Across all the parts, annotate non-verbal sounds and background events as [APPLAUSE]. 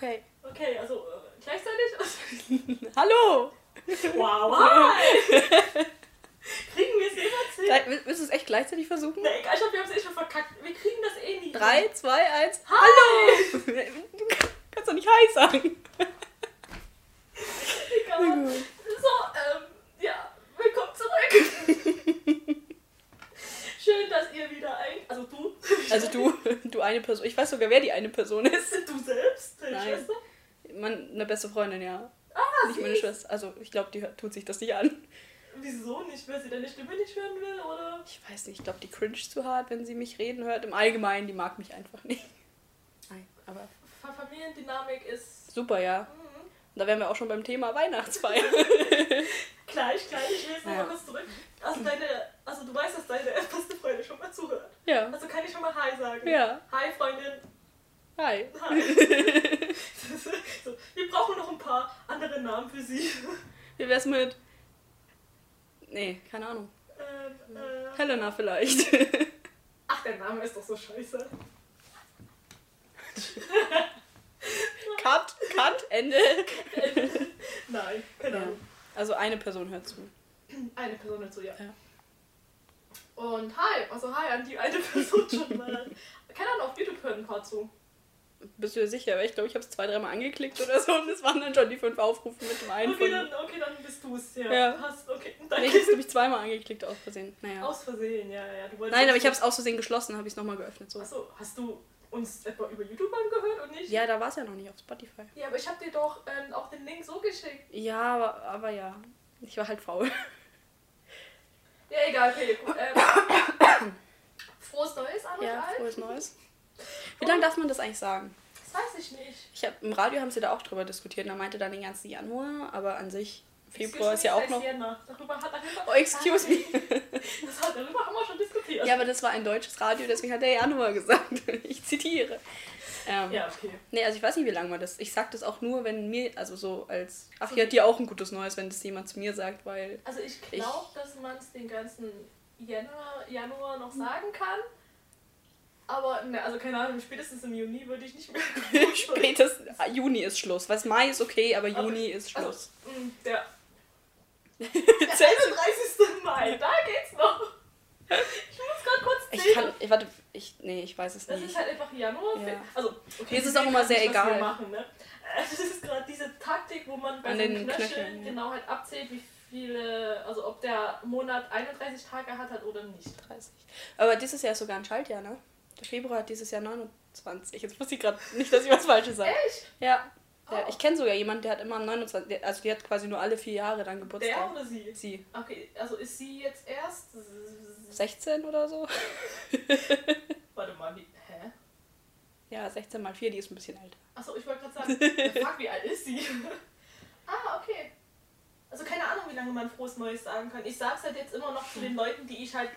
Okay. Okay, also äh, gleichzeitig? [LAUGHS] Hallo! wow, [LAUGHS] kriegen wir es jemals hin? Gleich- Willst du es echt gleichzeitig versuchen? Na egal, ich glaube, wir haben es eh schon verkackt. Wir kriegen das eh nie. Drei, zwei, eins. Hi! Hallo! Du kannst doch nicht Hi sagen. Egal. So, ähm, ja, willkommen zurück. [LAUGHS] Schön, dass ihr wieder ein... Also du. Also du, du eine Person. Ich weiß sogar, wer die eine Person ist. Du selbst, deine Nein. Schwester? Man, eine beste Freundin, ja. Ah, Nicht meine. Schwester. Also ich glaube, die tut sich das nicht an. Wieso nicht? Weil sie deine Stimme nicht hören will, oder? Ich weiß nicht, ich glaube, die cringe zu hart, wenn sie mich reden hört. Im Allgemeinen, die mag mich einfach nicht. Nein, aber Fa- Familiendynamik ist... super, ja. Mhm. Da wären wir auch schon beim Thema Weihnachtsfeier. [LAUGHS] Gleich, gleich, ich will jetzt noch Ja. kurz zurück. Also deine, also du weißt, dass deine [LAUGHS] beste Freundin schon mal zuhört. ja. Also kann ich schon mal Hi sagen. Ja. Hi Freundin. Hi. Hi. [LAUGHS] wir brauchen noch ein paar andere Namen für sie. [LAUGHS] Wie wär's mit. Nee, keine Ahnung. Ähm, äh, Helena vielleicht. ach, der Name ist doch so scheiße. [LAUGHS] Cut, Cut, Ende. [LAUGHS] Nein, keine Ja. Ahnung. Also eine Person hört zu. Eine Person dazu, ja. Ja. Und hi, also hi an die eine Person schon mal. Keine Ahnung, auf YouTube hören ein paar zu. Bist du dir sicher? Weil ich glaube, ich habe es zwei, dreimal angeklickt oder so und es waren dann schon die fünf Aufrufe mit dem einen Okay, von. dann, okay, dann bist du es, ja. Ja. Hast, okay, Nee, danke. ich habe nämlich zweimal angeklickt aus Versehen. Naja. Aus Versehen, ja, ja. Nein, aber ich habe es aus Versehen geschlossen, habe ich es nochmal geöffnet. So. Achso, hast du uns etwa über YouTube angehört und nicht? Ja, da war es ja noch nicht auf Spotify. Ja, aber ich habe dir doch ähm, auch den Link so geschickt. Ja, aber, aber ja. Ich war halt faul. Ja, egal, okay. gut, Ähm, [COUGHS] frohes Neues an euch Ja, allen. frohes Neues. Wie lange darf man das eigentlich sagen? Das weiß ich nicht. Ich hab, Im Radio haben sie da auch drüber diskutiert. und Da meinte dann den ganzen Januar, aber an sich, Februar ist ja auch noch. Sienna. Darüber hat darüber, Oh, excuse me. [LAUGHS] Das hat, darüber haben wir schon diskutiert. Ja, aber das war ein deutsches Radio, deswegen hat der Januar gesagt. [LAUGHS] Ich zitiere. Ähm, ja okay. Nee, also ich weiß nicht, wie lange man das. Ich sag das auch nur, wenn mir, also so als. Ach, hier hat dir auch ein gutes Neues, wenn das jemand zu mir sagt, weil. Also ich glaube, dass man es den ganzen Januar, Januar noch sagen kann. Aber, ne, also keine Ahnung, spätestens im Juni würde ich nicht mehr. [LAUGHS] [LAUGHS] Spätestens. ah, Juni ist Schluss. Was Mai ist okay, aber Juni ist Schluss. Also, mh, [LAUGHS] der, der 31. Mai, da geht's noch. Ich muss gerade kurz Ich zählen. kann. Ich, warte, ich. Nee, ich weiß es Das nicht. ist halt einfach Januar. Ja. Also, okay, Mir ist es auch immer sehr egal. Machen, ne? Das ist gerade diese Taktik, wo man bei An den einem Knöchel Knöcheln, ja. genau halt abzählt, wie viele, also ob der Monat 31 Tage hat, hat oder nicht. 30. Aber dieses Jahr ist sogar ein Schaltjahr, ne? Der Februar hat dieses Jahr 29. Jetzt wusste ich gerade nicht, dass ich was Falsches sage. Echt? Ja. Der, Oh. ich kenne sogar jemanden, der hat immer am 29. der- Also die hat quasi nur alle vier Jahre dann Der Geburtstag. oder sie? Sie. Okay, also ist sie jetzt erst. 16 oder so? [LAUGHS] Warte mal, wie. Hä? Ja, 16 mal 4, die ist ein bisschen älter. Achso, ich wollte gerade sagen, [LAUGHS] fuck, wie alt ist sie? [LAUGHS] ah, okay. Also keine Ahnung, wie lange man frohes Neues sagen kann. Ich sag's halt jetzt immer noch zu den Leuten, die ich halt.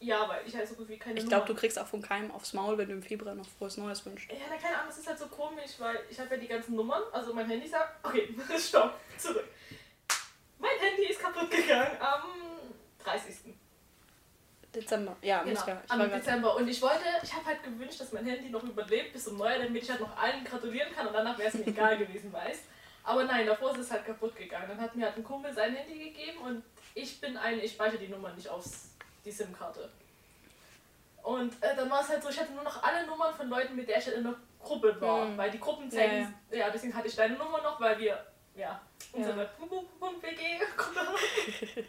Ja, weil ich halt so gut wie keine Ich glaube, du kriegst auch von keinem aufs Maul, wenn du im Februar noch frohes Neues wünschst. Ja, keine Ahnung, es ist halt so komisch, weil ich habe ja die ganzen Nummern, also mein Handy sagt, okay, [LAUGHS] stopp, zurück. Mein Handy ist kaputt gegangen am 30. Dezember. Ja, Genau, ja. Ich am Dezember. Und ich wollte, ich habe halt gewünscht, dass mein Handy noch überlebt bis zum Neujahr, damit ich halt noch allen gratulieren kann und danach wäre es mir egal [LAUGHS] gewesen, weißt Aber nein, davor ist es halt kaputt gegangen. Dann hat mir halt ein Kumpel sein Handy gegeben und ich bin eine, ich speichere die Nummer nicht auf die SIM-Karte. Und äh, dann war es halt so, ich hatte nur noch alle Nummern von Leuten, mit der ich halt in der Gruppe war. Mhm. Weil die Gruppen Ja, zeigen, ja, deswegen hatte ich deine Nummer noch, weil wir, ja, unsere WG-Gruppe [LAUGHS] haben.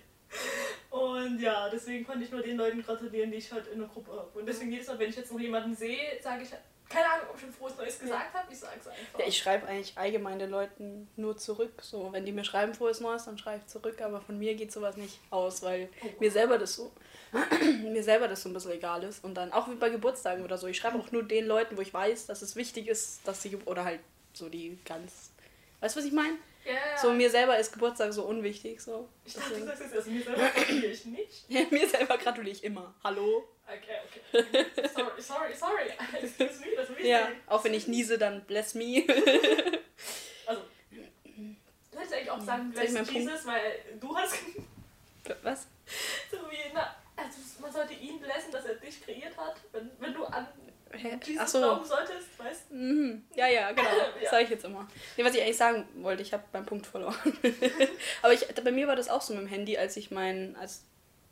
Und ja, deswegen konnte ich nur den Leuten gratulieren, die ich halt in der Gruppe habe. Und deswegen jedes Mal, wenn ich jetzt noch jemanden sehe, sage ich, keine Ahnung, ob ich schon frohes Neues gesagt habe, ich sage es einfach. Ja, ich schreibe eigentlich allgemein den Leuten nur zurück. So, wenn die mir schreiben frohes Neues, dann schreibe ich zurück, aber von mir geht sowas nicht aus, weil Oh. mir selber das so [CLEARS THROAT] mir selber das so ein bisschen egal ist. Und dann auch wie bei Geburtstagen oder so. Ich schreibe auch nur den Leuten, wo ich weiß, dass es wichtig ist, dass sie oder halt so die ganz. Weißt du, was ich meine? ja, ja. So mir selber ist Geburtstag so unwichtig. So. ich dachte, Deswegen- sagst jetzt, also mir selber gratuliere ich nicht. [LAUGHS] Ja, mir selber gratuliere ich immer. Hallo? Okay, okay. Sorry, sorry, sorry. Excuse me, das ich Ja, auch wenn ich niese, dann bless me. [LAUGHS] Also, du hättest eigentlich auch sagen, bless meinen Punkt- Jesus, weil du hast Was? [LAUGHS] so wie, na, also man sollte ihn blessen, dass er dich kreiert hat, wenn, wenn du an Hä? diesen so. glauben solltest, weißt du? Mhm. Ja, ja, genau. Das [LAUGHS] Ja. sage ich jetzt immer. Nee, was ich eigentlich sagen wollte, ich habe meinen Punkt verloren. [LAUGHS] Aber ich, bei mir war das auch so mit dem Handy, als ich mein, als,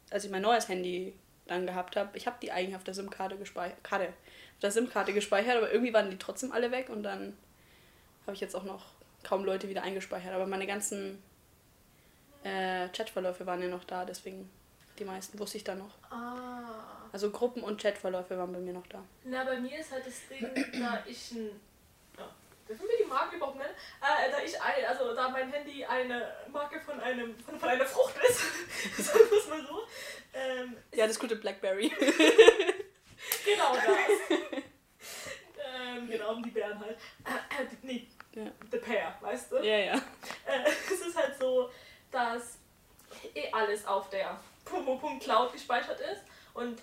als ich mein neues Handy dann gehabt habe. Ich habe die eigentlich auf der SIM-Karte gespeichert. Karte, auf der SIM-Karte gespeichert, aber irgendwie waren die trotzdem alle weg und dann habe ich jetzt auch noch kaum Leute wieder eingespeichert. Aber meine ganzen äh, Chatverläufe waren ja noch da, deswegen die meisten wusste ich dann noch. Ah. Also Gruppen und Chatverläufe waren bei mir noch da. Na, bei mir ist halt das Ding, [COUGHS] da ich ein. Ja, dürfen wir die Marke überhaupt nennen? Äh, da ich ein, also da mein Handy eine Marke von einem von, von einer Frucht ist, [LAUGHS] sagen wir es mal so. Ähm, Ja, das gute Blackberry. [LAUGHS] genau das. ähm, genau, um die Bären halt. Äh, äh, nee, Ja. the pair, weißt du? ja, ja. Äh, [LAUGHS] es ist halt so, dass eh alles auf der Cloud gespeichert ist und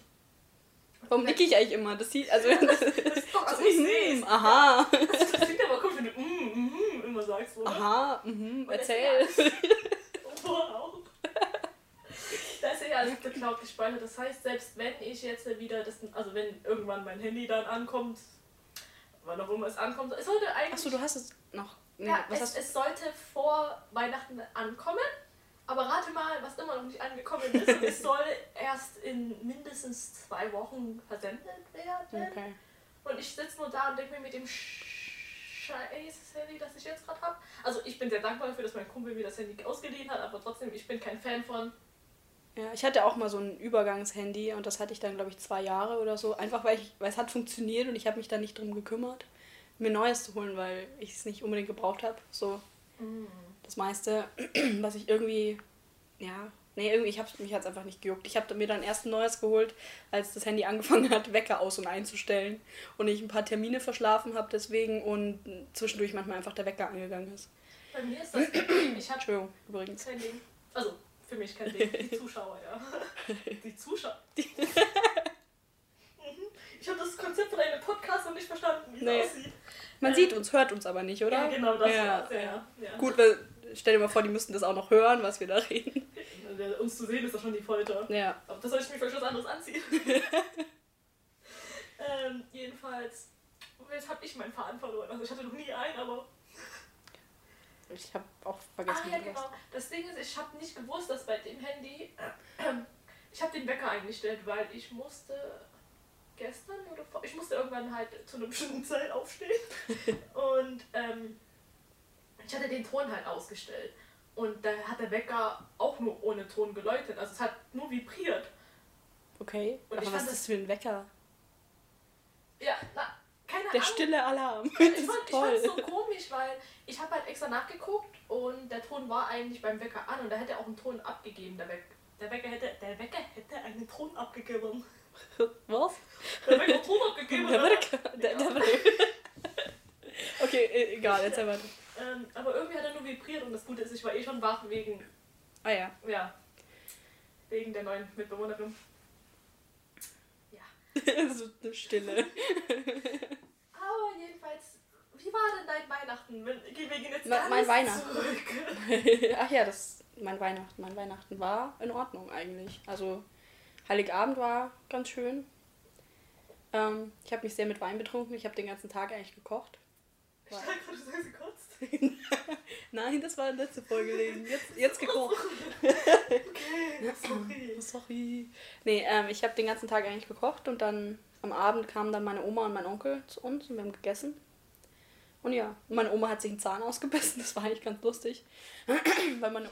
Warum nicke ich eigentlich immer? Das sieht, also. das ist doch, also ich es. Aha. Das klingt aber komisch, wenn du mm, mm, immer sagst, oder? Aha, mhm, das erzähl. Da ist ja alles Cloud gespeichert. Das heißt, selbst wenn ich jetzt wieder das, also wenn irgendwann mein Handy dann ankommt, wann auch immer es ankommt, es sollte eigentlich. Achso, du hast es noch. Nee, ja, es, es sollte vor Weihnachten ankommen. Aber rate mal, was immer noch nicht angekommen ist. Und es soll [LAUGHS] erst in mindestens zwei Wochen versendet werden. Okay. Und ich sitze nur da und denke mir mit dem Sch- scheiß Handy, das ich jetzt gerade habe. Also ich bin sehr dankbar dafür, dass mein Kumpel mir das Handy ausgeliehen hat, aber trotzdem, ich bin kein Fan von. Ja, ich hatte auch mal so ein Übergangshandy und das hatte ich dann, glaube ich, zwei Jahre oder so. Einfach weil, ich, weil es hat funktioniert und ich habe mich da nicht drum gekümmert, mir Neues zu holen, weil ich es nicht unbedingt gebraucht habe. So das meiste, [CLEARS THROAT] was ich irgendwie, ja, nee, irgendwie, ich hab's, mich hat es einfach nicht gejuckt. Ich habe mir dann erst ein neues geholt, als das Handy angefangen hat, Wecker aus- und einzustellen und ich ein paar Termine verschlafen habe deswegen und zwischendurch manchmal einfach der Wecker angegangen ist. Bei mir ist das. Ich habe Entschuldigung, übrigens. kein Ding. Also für mich kein Ding. Die Zuschauer, ja. [LAUGHS] Die Zuschauer. [LAUGHS] Mhm. Ich habe das Konzept von einem Podcast noch nicht verstanden, wie es Nee. aussieht. Man Ähm, sieht uns, hört uns aber nicht, oder? Ja, genau, das ja. war's. Ja, ja. ja. Gut, weil, stell dir mal vor, die müssten das auch noch hören, was wir da reden. Uns zu sehen ist doch schon die Folter. Ja. Aber das soll ich mir vielleicht was anderes anziehen. [LAUGHS] ähm, jedenfalls, jetzt habe ich meinen Faden verloren. Also ich hatte noch nie einen, aber. Ich habe auch vergessen, ah ja, genau. Das Ding ist, ich habe nicht gewusst, dass bei dem Handy. [CLEARS THROAT] ich habe den Wecker eingestellt, weil ich musste gestern oder vor, ich musste irgendwann halt zu einer bestimmten Zeit aufstehen. [LAUGHS] Und ähm, ich hatte den Ton halt ausgestellt. Und da hat der Wecker auch nur ohne Ton geläutet. Also es hat nur vibriert. Okay. Und aber ich was fand ist das für ein Wecker? Ja, na, keine Der Ahnung. stille Alarm. Ich fand, [LAUGHS] ich fand's so komisch, weil ich habe halt extra nachgeguckt und der Ton war eigentlich beim Wecker an und da hätte er auch einen Ton abgegeben. Der, Weck, der, Wecker hätte, der Wecker hätte einen Ton abgegeben. [LAUGHS] Was? Der Wecker Ton abgegeben. Der? Wecker. Der, der Wecker. [LAUGHS] Okay, äh, egal, erzähl weiter. Ähm, aber irgendwie hat er nur vibriert und das Gute ist, ich war eh schon wach wegen, Ah ja. ja, wegen der neuen Mitbewohnerin. Ja. [LAUGHS] so eine Stille. [LAUGHS] Aber jedenfalls, wie war denn dein Weihnachten? Wir gehen jetzt Me- ganz mein Weihnachten. zurück. [LAUGHS] Ach ja, das mein Weihnachten. Mein Weihnachten war in Ordnung eigentlich. Also Heiligabend war ganz schön. Ähm, ich habe mich sehr mit Wein betrunken. Ich habe den ganzen Tag eigentlich gekocht. Ich dachte du sagst. [LAUGHS] Nein, das war in letzte Folge. Jetzt, jetzt gekocht. Okay, sorry. [LAUGHS] Sorry. Nee, ähm, ich habe den ganzen Tag eigentlich gekocht und dann am Abend kamen dann meine Oma und mein Onkel zu uns und wir haben gegessen. Und ja, meine Oma hat sich einen Zahn ausgebissen, das war eigentlich ganz lustig. [CLEARS THROAT] weil meine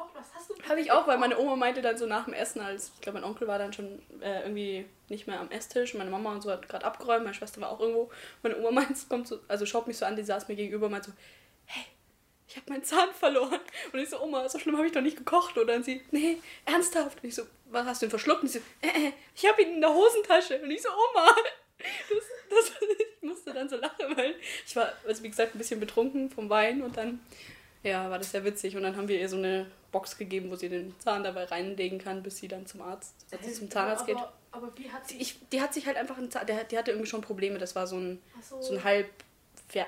gekocht? Was hast du habe ich auch, weil meine Oma meinte dann so nach dem Essen, als ich glaube, mein Onkel war dann schon äh, irgendwie nicht mehr am Esstisch, meine Mama und so hat gerade abgeräumt, meine Schwester war auch irgendwo. Meine Oma [LAUGHS] meint, kommt so, also schaut mich so an, die saß mir gegenüber und meint so, hey, ich habe meinen Zahn verloren. Und ich so, Oma, so schlimm habe ich doch nicht gekocht, oder? Und sie, nee, ernsthaft. Und ich so, was hast du denn verschluckt? Und sie so, äh, äh, ich habe ihn in der Hosentasche. Und ich so, Oma, [LAUGHS] das, das, ich musste dann so lachen, weil ich war, also wie gesagt, ein bisschen betrunken vom Wein und dann, ja, war das sehr witzig. Und dann haben wir ihr so eine Box gegeben, wo sie den Zahn dabei reinlegen kann, bis sie dann zum Arzt, als sie zum Zahnarzt aber, geht. Aber wie hat sie. Ich, die hat sich halt einfach einen Zahn, der, die hatte irgendwie schon Probleme, das war so ein, so. so ein halb,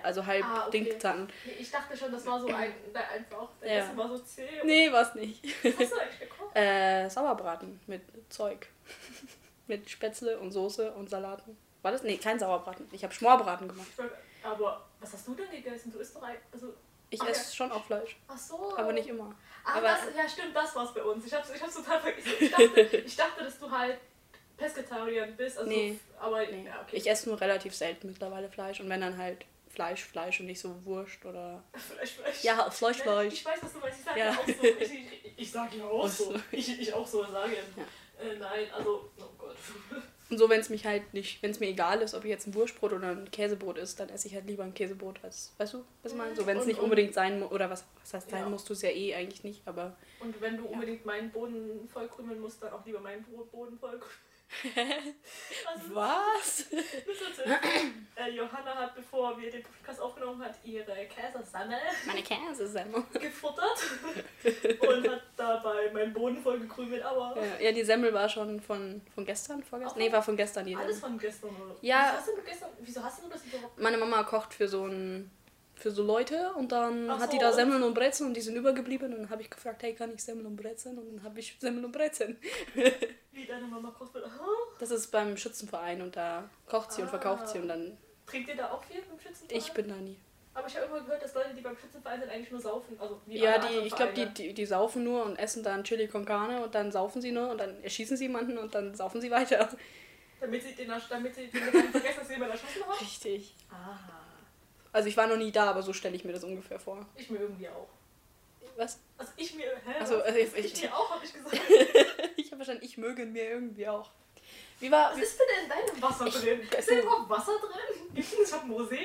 also halb Ah, okay. Dingzahn. Nee, ich dachte schon, das war so ein. [CLEARS THROAT] Der einfach. Ja. Essen war so zäh. Nee, war's nicht. Was hast du eigentlich gekocht? [LAUGHS] Äh, Sauerbraten mit Zeug. [LAUGHS] mit Spätzle und Soße und Salaten. War das? Nee, kein Sauerbraten. Ich habe Schmorbraten gemacht. Aber was hast du denn gegessen? Du isst doch ein, also Ich Ach, esse schon auch Fleisch. Ach so. Aber nicht immer. Ah, aber- das, ja, stimmt, das war's bei uns. Ich hab's, ich hab's total vergessen. Ich dachte, [LAUGHS] ich dachte, dass du halt Pesketarier bist. Also, Nee. Aber, Nee. ja, okay. Ich esse nur relativ selten mittlerweile Fleisch. Und wenn dann halt Fleisch, Fleisch und nicht so Wurst oder. [LAUGHS] Fleisch, Fleisch. Ja, Fleisch, Fleisch. Ich weiß, was du meinst. Ich sag Ja. auch so. Ich, ich, ich sag ja auch Ach so. Ich, ich auch so sagen. Ja. Äh, nein, also, oh Gott. [LAUGHS] Und so, wenn es mich halt nicht, wenn es mir egal ist, ob ich jetzt ein Wurstbrot oder ein Käsebrot ist, dann esse ich halt lieber ein Käsebrot als, weißt du, was ich meine? So, wenn es nicht unbedingt sein muss, oder was, was heißt sein Ja. musst du es ja eh eigentlich nicht, aber Und wenn du Ja. unbedingt meinen Boden vollkrümeln musst, dann auch lieber meinen Bo- Boden vollkrümeln. Was? Erzählt. äh, Johanna hat, bevor wir den Podcast aufgenommen hat, ihre Käsesemmel Meine Käsesemmel. gefuttert und hat dabei meinen Boden vollgekrümelt, aber Ja, ja, die Semmel war schon von, von gestern, vorgestern? Auch Nee, war von gestern die alles Semmel. von gestern, oder? Ja. Wieso hast du gestern, wieso hast du das überhaupt? Meine Mama kocht für so ein für so Leute und dann Ach hat die so, da Semmeln und Brezeln und die sind übergeblieben und dann habe ich gefragt, hey, kann ich Semmeln und Brezeln? Und dann habe ich Semmeln und Brezeln. [LAUGHS] Deine Mama kocht wird. Huh? Das ist beim Schützenverein und da kocht sie und verkauft sie und dann Trinkt ihr da auch viel beim Schützenverein? ich bin da nie. Aber ich habe immer gehört, dass Leute, die beim Schützenverein sind, eigentlich nur saufen. Also Ja, die, ich glaube, die, die, die saufen nur und essen dann Chili con Carne und dann saufen sie nur und dann erschießen sie jemanden und dann saufen sie weiter. Damit sie den, damit sie den vergessen, dass sie jemand erschossen hat? Richtig. Aha. Also ich war noch nie da, aber so stelle ich mir das ungefähr vor. Ich mir irgendwie auch. Was? Also ich mir, hä? Ach so, was? also ich- ich, ich- mir auch, habe ich gesagt. [LAUGHS] Ich habe verstanden, ich möge mir irgendwie auch. Wie war. Was Wie, ist denn in deinem Wasser Ich- drin? Ist da ist- überhaupt Wasser drin? Ich hab Rosé.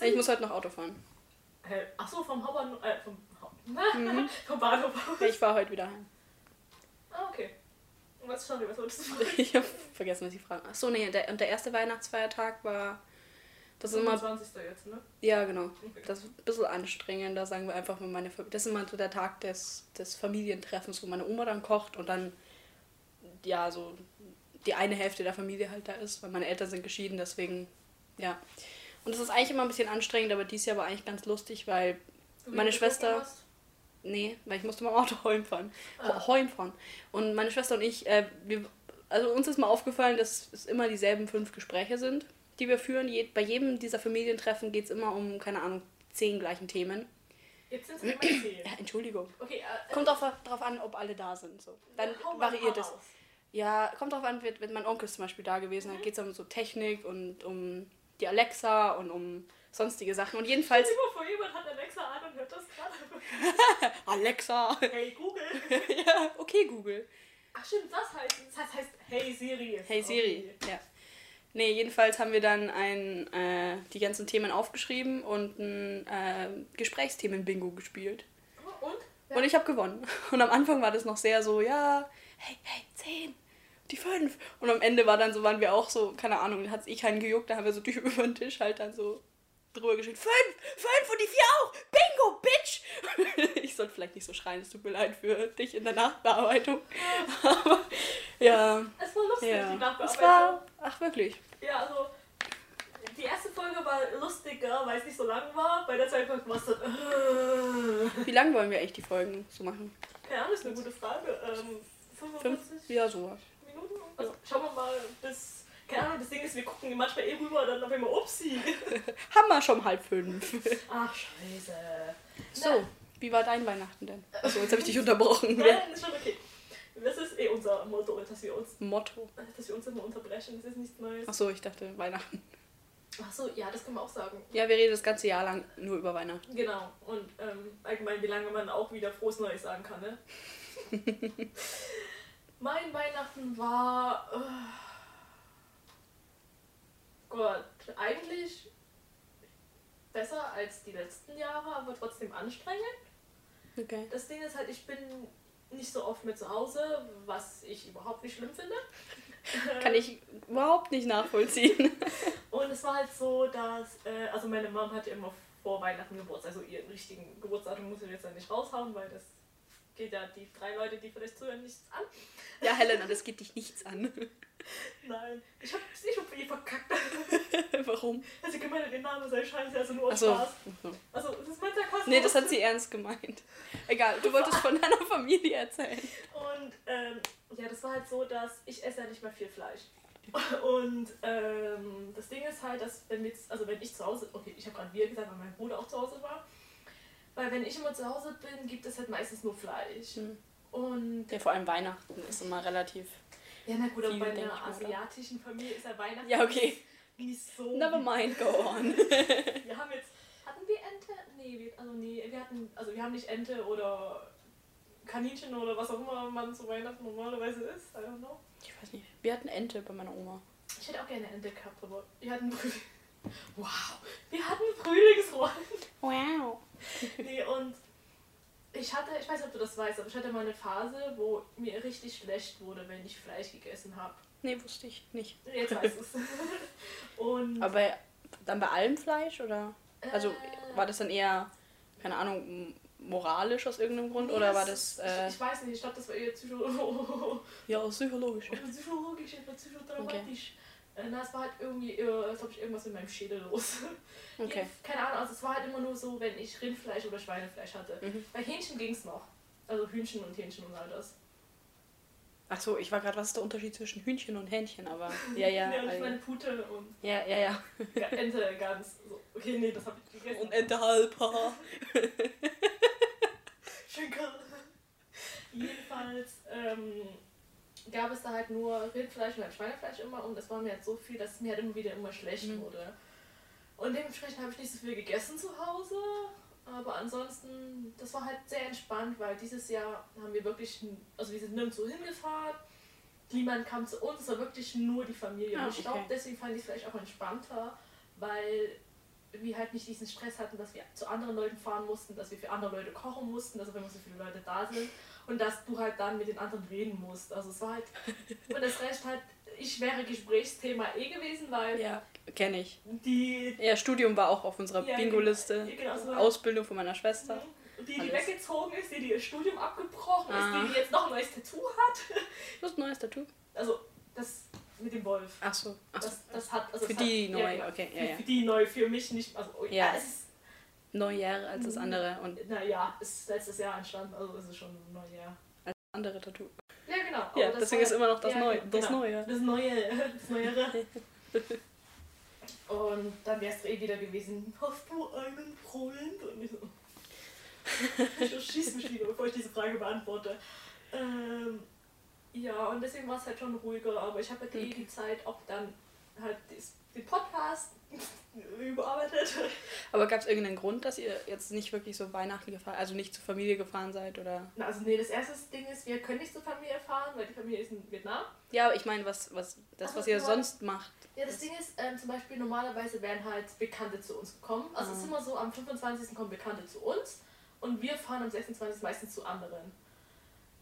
ich muss heute noch Auto fahren. Hä? Ach so, vom Hauptbahnhof, äh, vom, [LAUGHS] Mhm. vom Bahnhof aus. Ich fahre heute wieder heim. Ah, okay. Und was, sorry, was wolltest du [LAUGHS] fragen? Ich habe vergessen, was ich fragen. Achso, nee, der, und der erste Weihnachtsfeiertag war. Das ist immer. 25. jetzt, ne? Ja, genau. Okay. Das ist ein bisschen anstrengender, sagen wir einfach mit meiner Familie. Das ist immer so der Tag des, des Familientreffens, wo meine Oma dann kocht und dann, ja, so die eine Hälfte der Familie halt da ist, weil meine Eltern sind geschieden, deswegen, ja. Und das ist eigentlich immer ein bisschen anstrengend, aber dieses Jahr war eigentlich ganz lustig, weil, Du Meine Schwester- nee, weil ich musste dem Auto [LAUGHS] heimfahren. Ah. Heimfahren. Und meine Schwester und ich, äh, wir, also uns ist mal aufgefallen, dass es immer dieselben fünf Gespräche sind, die wir führen. Je, bei jedem dieser Familientreffen geht es immer um, keine Ahnung, zehn gleichen Themen. Jetzt sind es immer zehn. [CLEARS THROAT] Ja, Entschuldigung. Okay, äh, Kommt auch darauf an, ob alle da sind. So. Dann variiert es. Ja, kommt drauf an, wird, wenn mein Onkel zum Beispiel da gewesen, dann geht es um so Technik und um die Alexa und um sonstige Sachen. Und jedenfalls. Dir mal vor, jemand hat Alexa an und hört das gerade. [LAUGHS] Alexa! Hey Google. [LAUGHS] ja, okay, Google. Ach stimmt, das heißt, das heißt, Hey Siri. Hey Siri. Ja. Nee, jedenfalls haben wir dann ein, äh, die ganzen Themen aufgeschrieben und ein äh, Gesprächsthemen-Bingo gespielt. Oh, Und? Und ich habe gewonnen. Und am Anfang war das noch sehr so, ja, hey, hey, 10, die 5. Und am Ende war dann so, waren wir auch so, keine Ahnung, da hat eh keinen gejuckt, da haben wir so durch [LAUGHS] über den Tisch halt dann so drüber geschrien, 5, 5 und die 4 auch, Bingo, Bitch! [LAUGHS] ich sollte vielleicht nicht so schreien, es tut mir leid für dich in der Nachbearbeitung. Aber ja, Es war lustig, die ja, Nachbearbeitung. es war, ach wirklich, Ja, also die erste Folge war lustiger, weil es nicht so lang war. Bei der zweiten Folge war es dann. Äh, wie lang wollen wir eigentlich die Folgen so machen? keine Ahnung, ist eine gute Frage. Ähm, 45 Fünf? Ja, sowas. Minuten? Also, schauen wir mal bis. Keine Ahnung, das Ding ist, wir gucken manchmal eh rüber, dann auf einmal Upsi. [LAUGHS] Haben wir schon halb fünf. [LAUGHS] Ach, scheiße. So, wie war dein Weihnachten denn? [LAUGHS] Achso, jetzt habe ich dich unterbrochen. Nein, ist schon okay. Das ist eh unser Motto, dass wir uns, Motto. dass wir uns immer unterbrechen. Das ist nichts Neues. Achso, ich dachte Weihnachten. Ach so, ja, das kann man auch sagen. Ja, wir reden das ganze Jahr lang nur über Weihnachten. Genau. Und ähm, allgemein, wie lange man auch wieder frohes Neues sagen kann, ne? mein Weihnachten war. Äh, Gott, eigentlich besser als die letzten Jahre, aber trotzdem anstrengend. Okay. Das Ding ist halt, ich bin nicht so oft mehr zu Hause, was ich überhaupt nicht schlimm finde. [LAUGHS] Kann ich überhaupt nicht nachvollziehen. [LAUGHS] Und es war halt so, dass, äh, also meine Mom hatte immer vor Weihnachten Geburtstag, also ihren richtigen Geburtsdatum muss ich jetzt ja nicht raushauen, weil das geht ja die drei Leute, die vielleicht zuhören, nichts an. Ja, Helena, das geht dich nichts an. Nein, ich hab ich hab eh verkackt. [LAUGHS] Warum? Also gemeint, der Name sei scheiße, also nur aus. Spaß. Also, das ist mein Sarkasmus. Nee, das hat sie ernst gemeint. Egal, du wolltest von deiner Familie erzählen. Und ähm, ja, das war halt so, dass ich esse ja nicht mehr viel Fleisch. Und ähm, das Ding ist halt, dass wenn wir jetzt, also wenn ich zu Hause, okay, ich habe gerade wir gesagt, weil mein Bruder auch zu Hause war, weil wenn ich immer zu Hause bin, gibt es halt meistens nur Fleisch. Hm. Und Ja, vor allem Weihnachten ist immer relativ. ja, na gut, aber bei einer mal, oder? asiatischen Familie ist ja Weihnachten Ja, okay. nicht so. Never mind, go on. [LAUGHS] Wir haben jetzt, hatten wir Ente? Nee, wir, also nee, wir hatten, also wir haben nicht Ente oder Kaninchen oder was auch immer man zu Weihnachten normalerweise isst. I don't know. Ich weiß nicht. Wir hatten Ente bei meiner Oma. Ich hätte auch gerne Ente gehabt, aber wir hatten [LAUGHS] Wow, wir hatten Frühlingsrollen. Wow. Nee, und ich hatte, ich weiß nicht, ob du das weißt, aber ich hatte mal eine Phase, wo mir richtig schlecht wurde, wenn ich Fleisch gegessen habe. Nee, wusste ich nicht. Jetzt weißt du es. [LAUGHS] Und Aber dann bei allem Fleisch oder? Also äh, war das dann eher, keine Ahnung, moralisch aus irgendeinem Grund nee, oder war das. Äh, ich, ich weiß nicht, ich glaube, das war eher psycho ja, psychologisch. [LAUGHS] psychologisch, etwas psychotraumatisch. Äh, Na, es war halt irgendwie, äh, als ob ich irgendwas mit meinem Schädel los. [LAUGHS] Okay. Keine Ahnung, also es war halt immer nur so, wenn ich Rindfleisch oder Schweinefleisch hatte. Mhm. Bei Hähnchen ging es noch. Also Hühnchen und Hähnchen und all das. Ach so, ich war gerade, was ist der Unterschied zwischen Hühnchen und Hähnchen? Aber [LAUGHS] ja, ja. ja und ich also- meine Pute und ja, ja, ja. Ente ganz. So. Okay, nee, das habe ich gegessen. Und Ente halber. [LAUGHS] Schinkel. Jedenfalls ähm, gab es da halt nur Rindfleisch und halt Schweinefleisch immer und das war mir halt so viel, dass es mir halt immer wieder immer schlecht Mhm. wurde. Und dementsprechend habe ich nicht so viel gegessen zu Hause. Aber ansonsten, das war halt sehr entspannt, weil dieses Jahr haben wir wirklich, also wir sind nirgendwo hingefahren. Niemand kam zu uns, es war wirklich nur die Familie. Ah, und ich glaube, deswegen fand ich es vielleicht auch entspannter, weil wir halt nicht diesen Stress hatten, dass wir zu anderen Leuten fahren mussten, dass wir für andere Leute kochen mussten, dass auf einmal so viele Leute da sind und dass du halt dann mit den anderen reden musst. Also es war halt, und das Recht halt, ich wäre Gesprächsthema eh gewesen, weil Ja, kenne ich. die, Ja, Studium war auch auf unserer Ja, Bingo-Liste. genau, so- Ausbildung von meiner Schwester. die, die Alles. weggezogen ist, die, die ihr Studium abgebrochen Ah. ist, die, die jetzt noch ein neues Tattoo hat. Was ist ein neues Tattoo? Also das mit dem Wolf. Ach so. Ach so. Das, das hat, also Für die hat, neu, genau. okay, ja, für, ja. für die neu, für mich nicht. Also, Ja. ja. es ist, Neun Jahre als das andere und naja, es ist letztes Jahr entstanden, also ist es schon ein Neujahr. als das andere Tattoo. Ja, genau. Ja, das deswegen ist immer noch das ja, Neue. Das genau. Neue. Das Neue, das Neuere. [LAUGHS] Und dann wär's eh wieder gewesen, hast du einen Freund? Und ich so, ich schieß mich lieber, bevor ich diese Frage beantworte. Ähm, ja, und deswegen war es halt schon ruhiger, aber ich habe halt eh Okay. die Zeit auch dann halt den Podcast überarbeitet. Aber gab es irgendeinen Grund, dass ihr jetzt nicht wirklich so Weihnachten gefahren, also nicht zur Familie gefahren seid oder? Na, also nee, das erste Ding ist, wir können nicht zur Familie fahren, weil die Familie ist in Vietnam. Ja, aber ich meine, was, was, das, Ach, was ihr sonst macht. Ja, das Ding ist, ähm, zum Beispiel normalerweise wären halt Bekannte zu uns gekommen. Also es ist Ah. immer so, am 25. kommen Bekannte zu uns und wir fahren am 26. meistens zu anderen.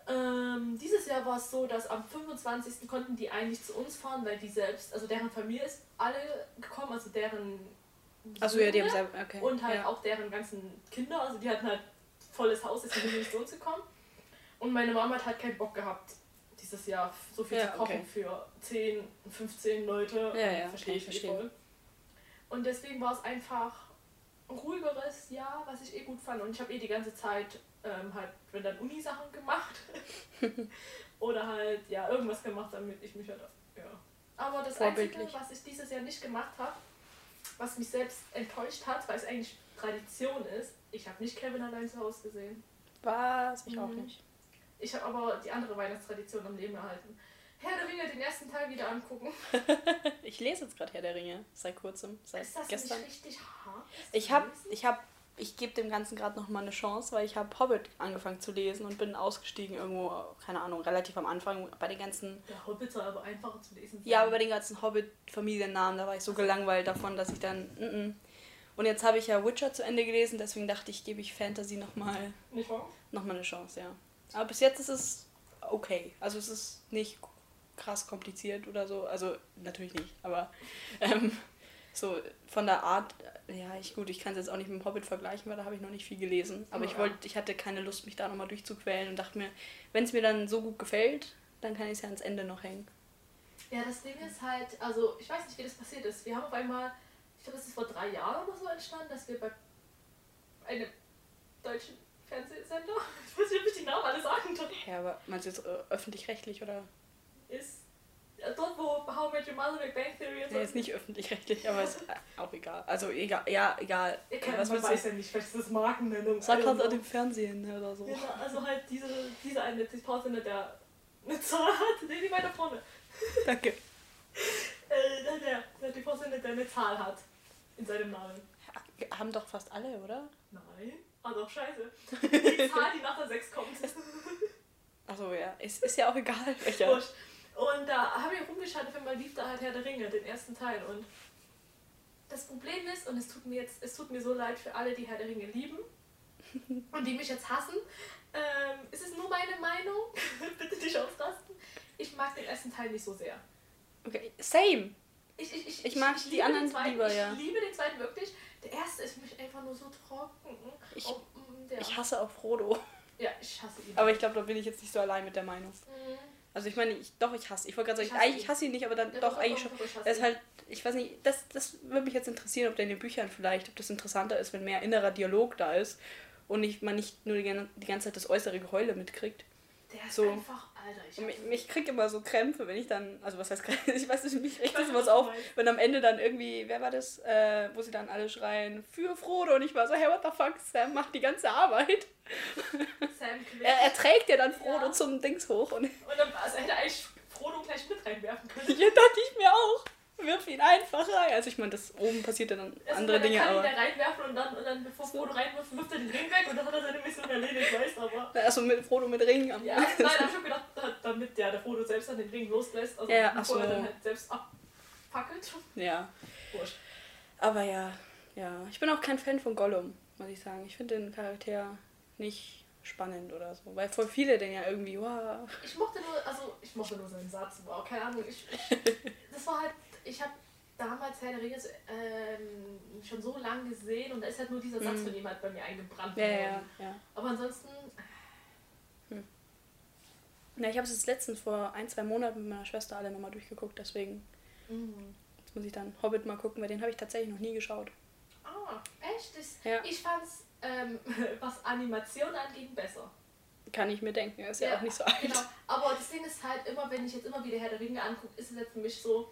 Ähm, dieses Jahr war es so, dass am 25. konnten die eigentlich zu uns fahren, weil die selbst, also deren Familie ist alle gekommen, also deren Achso, ja, die haben selber, okay. und halt ja. auch deren ganzen Kinder, also die hatten halt volles Haus, deswegen sind nicht zu uns gekommen. Und meine Mama hat halt keinen Bock gehabt, dieses Jahr so viel Ja, zu kochen okay. für 10, 15 Leute. Ja, ja, verstehe ich ich eh verstehen. voll. Und deswegen war es einfach ein ruhigeres Jahr, was ich eh gut fand. Und ich habe eh die ganze Zeit ähm, halt, wenn dann Uni-Sachen gemacht. [LAUGHS] Oder halt, ja, irgendwas gemacht, damit ich mich halt, ja. Aber das Einzige, was ich dieses Jahr nicht gemacht habe, was mich selbst enttäuscht hat, weil es eigentlich Tradition ist, ich habe nicht Kevin allein zu Hause gesehen. Was? Ich auch Mhm. nicht. Ich habe aber die andere Weihnachtstradition am Leben erhalten. Herr der Ringe den ersten Teil wieder angucken. [LAUGHS] Ich lese jetzt gerade Herr der Ringe, seit kurzem, seit Ist das gestern. nicht richtig hart? Ich habe, ich habe, ich gebe dem Ganzen gerade noch mal eine Chance, weil ich habe Hobbit angefangen zu lesen und bin ausgestiegen irgendwo, keine Ahnung, relativ am Anfang bei den ganzen, Der Hobbit soll aber einfacher zu lesen sein. ja, aber bei den ganzen Hobbit-Familiennamen, da war ich so gelangweilt davon, dass ich dann, mm -mm. und jetzt habe ich ja Witcher zu Ende gelesen, deswegen dachte ich, gebe ich Fantasy noch mal, Nicht wahr? noch mal eine Chance, ja. Aber bis jetzt ist es okay, also es ist nicht krass kompliziert oder so, also natürlich nicht, aber ähm, so von der Art, ja, ich gut, ich kann es jetzt auch nicht mit dem Hobbit vergleichen, weil da habe ich noch nicht viel gelesen. Aber ich Ja. wollte, ich hatte keine Lust, mich da nochmal durchzuquälen und dachte mir, wenn es mir dann so gut gefällt, dann kann ich es ja ans Ende noch hängen. Ja, das Ding ist halt, also ich weiß nicht, wie das passiert ist. Wir haben auf einmal, ich glaube, es ist vor drei Jahren oder so entstanden, dass wir bei einem deutschen Fernsehsender, [LAUGHS] ich weiß nicht, ob ich die Namen alle sagen darf, Ja, aber meinst du jetzt äh, öffentlich-rechtlich oder? Ist, äh, dort, wo How I Met Your Mother, Big Bang Theory und so. Der ist nicht öffentlich-rechtlich, aber ist auch egal. Also egal, ja, egal. Ich kann, Was man weiß ja nicht, vielleicht ist das Markennennung. Sag halt an dem Fernsehen ne, oder so. Ja, also halt diese, diese eine TV-Sender, der eine Zahl hat, nee, die weiter vorne. Danke. [LAUGHS] Äh, der, der, der der eine Zahl hat in seinem Namen. Ha- Haben doch fast alle, oder? Nein. Ah doch, scheiße. [LAUGHS] Die Zahl, die nach der 6 kommt. Achso, ja. Ist, ist ja auch egal. [LAUGHS] Welcher. Wurscht. Und da habe ich rumgeschaut, auf einmal lief da halt Herr der Ringe, den ersten Teil. Und das Problem ist, und es tut mir jetzt, es tut mir so leid für alle, die Herr der Ringe lieben [LAUGHS] und die mich jetzt hassen, ähm, es ist nur meine Meinung, [LAUGHS] bitte nicht ausrasten. Ich mag den ersten Teil nicht so sehr. Okay. Same. Ich, ich, ich, Ich mag die anderen zweiten, lieber, ich ja. liebe den zweiten wirklich. Der erste ist für mich einfach nur so trocken. Ich- Oh, Ich hasse auch Frodo. ja, ich hasse ihn. Aber ich glaube, da bin ich jetzt nicht so allein mit der Meinung. Mhm. Also ich meine, ich, doch, ich hasse. Ich wollte gerade Ich sagen, hasse ihn. hasse ich ihn nicht, aber dann Ja, doch, doch, eigentlich schon. ich hasse Das ist halt, ich weiß nicht, das, das würde mich jetzt interessieren, ob da in den Büchern vielleicht, ob das interessanter ist, wenn mehr innerer Dialog da ist und nicht, man nicht nur die, die ganze Zeit das äußere Geheule mitkriegt. Der ist so. einfach, Alter, ich mich, mich kriegt immer so Krämpfe, wenn ich dann, also was heißt Krämpfe, [LAUGHS] ich weiß nicht, mich regt das was so auf, wenn am Ende dann irgendwie, wer war das, äh, wo sie dann alle schreien, für Frodo und ich war so, hey, what the fuck, Sam macht die ganze Arbeit. [LAUGHS] Sam. Er, er trägt ja dann Frodo Ja. zum Dings hoch und Und dann also hätte eigentlich Frodo gleich mit reinwerfen [LAUGHS] können. hier dachte ich mir auch, wirf ihn einfach rein. Also ich meine, das oben passiert ja dann Also andere dann Dinge, kann ihn aber... der reinwerfen und dann, und dann bevor Frodo reinwirft, wirft er den Ring weg und dann hat er seine Mission erledigt, weißt du, aber... Also mit Frodo mit Ring am Ja, nein, hab ich schon gedacht, da- damit der, der Frodo selbst dann den Ring loslässt, also Ja, bevor er so. dann halt selbst abfackelt. Ja, Wurscht. aber ja, ja. Ich bin auch kein Fan von Gollum, muss ich sagen. Ich finde den Charakter nicht spannend oder so. Weil voll viele den ja irgendwie, wow. Ich mochte nur, also ich mochte nur seinen Satz, wow, keine Ahnung, ich, ich [LAUGHS] das war halt, ich habe damals Herr der Ringe ähm, schon so lange gesehen und da ist halt nur dieser Satz Mhm. von ihm halt bei mir eingebrannt Ja, worden. ja, ja. Aber ansonsten, Na, ich habe es jetzt letztens vor ein, zwei Monaten mit meiner Schwester alle nochmal durchgeguckt, deswegen mhm. jetzt muss ich dann Hobbit mal gucken, weil den habe ich tatsächlich noch nie geschaut. ah, echt? Das, Ja. Ich fand's, ähm, [LAUGHS] was Animation angeht, besser. Kann ich mir denken, er ist ja, auch nicht so alt. Genau. Aber das Ding ist halt immer, wenn ich jetzt immer wieder Herr der Ringe angucke, ist es jetzt für mich so,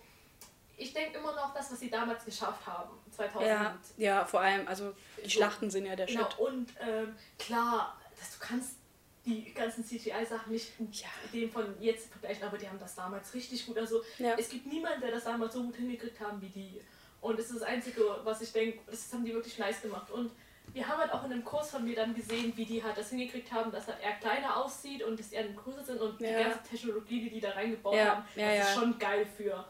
ich denke immer noch das, was sie damals geschafft haben, 2000. Ja, ja, vor allem, also die. Schlachten sind ja der Genau, Shit. und ähm, klar, dass du kannst die ganzen CGI-Sachen nicht mit Ja. dem von jetzt vergleichen, aber die haben das damals richtig gut. Also Ja. es gibt niemanden, der das damals so gut hingekriegt haben wie die. Und das ist das Einzige, was ich denke, das haben die wirklich nice gemacht. Und wir haben halt auch in einem Kurs von mir dann gesehen, wie die halt das hingekriegt haben, dass halt er kleiner aussieht und dass die anderen größer sind und die Ja. ganze Technologie, die die da reingebaut Ja, haben, ja, das ja. ist schon geil für,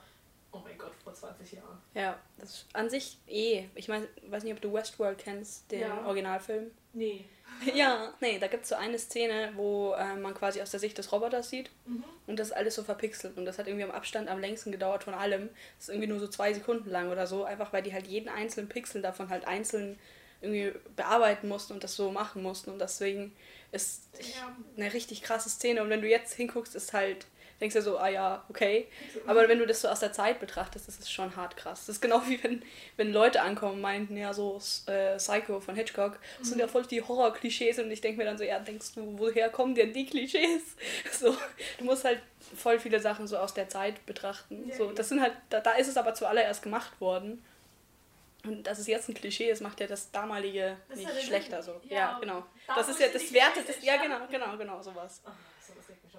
oh mein Gott, vor 20 Jahren. Ja, das ist an sich eh. Ich mein, weiß nicht, ob du Westworld kennst, den Ja. Originalfilm. Nee. [LAUGHS] Ja, nee, da gibt es so eine Szene, wo äh, man quasi aus der Sicht des Roboters sieht Mhm. und das ist alles so verpixelt und das hat irgendwie am Abstand am längsten gedauert von allem. Das ist irgendwie nur so zwei Sekunden lang oder so, einfach weil die halt jeden einzelnen Pixel davon halt einzeln irgendwie bearbeiten mussten und das so machen mussten und deswegen ist Ja. eine richtig krasse Szene und wenn du jetzt hinguckst, ist halt, denkst du so, ah ja, okay. Mhm. Aber wenn du das so aus der Zeit betrachtest, das ist schon hart krass. Das ist genau wie wenn, wenn Leute ankommen und meinten, ja, so äh, Psycho von Hitchcock, das sind ja voll die Horror-Klischees und ich denke mir dann so, ja, denkst du, woher kommen denn die Klischees? [LAUGHS] So, du musst halt voll viele Sachen so aus der Zeit betrachten. Ja, So, das sind halt, da, da ist es aber zuallererst gemacht worden. Und dass es jetzt ein Klischee ist, macht ja das damalige Das nicht schlechter so. Ja, Ja, genau. Das ist ja das die Werte, Klischees das, ja genau, genau, genau, sowas. Ah,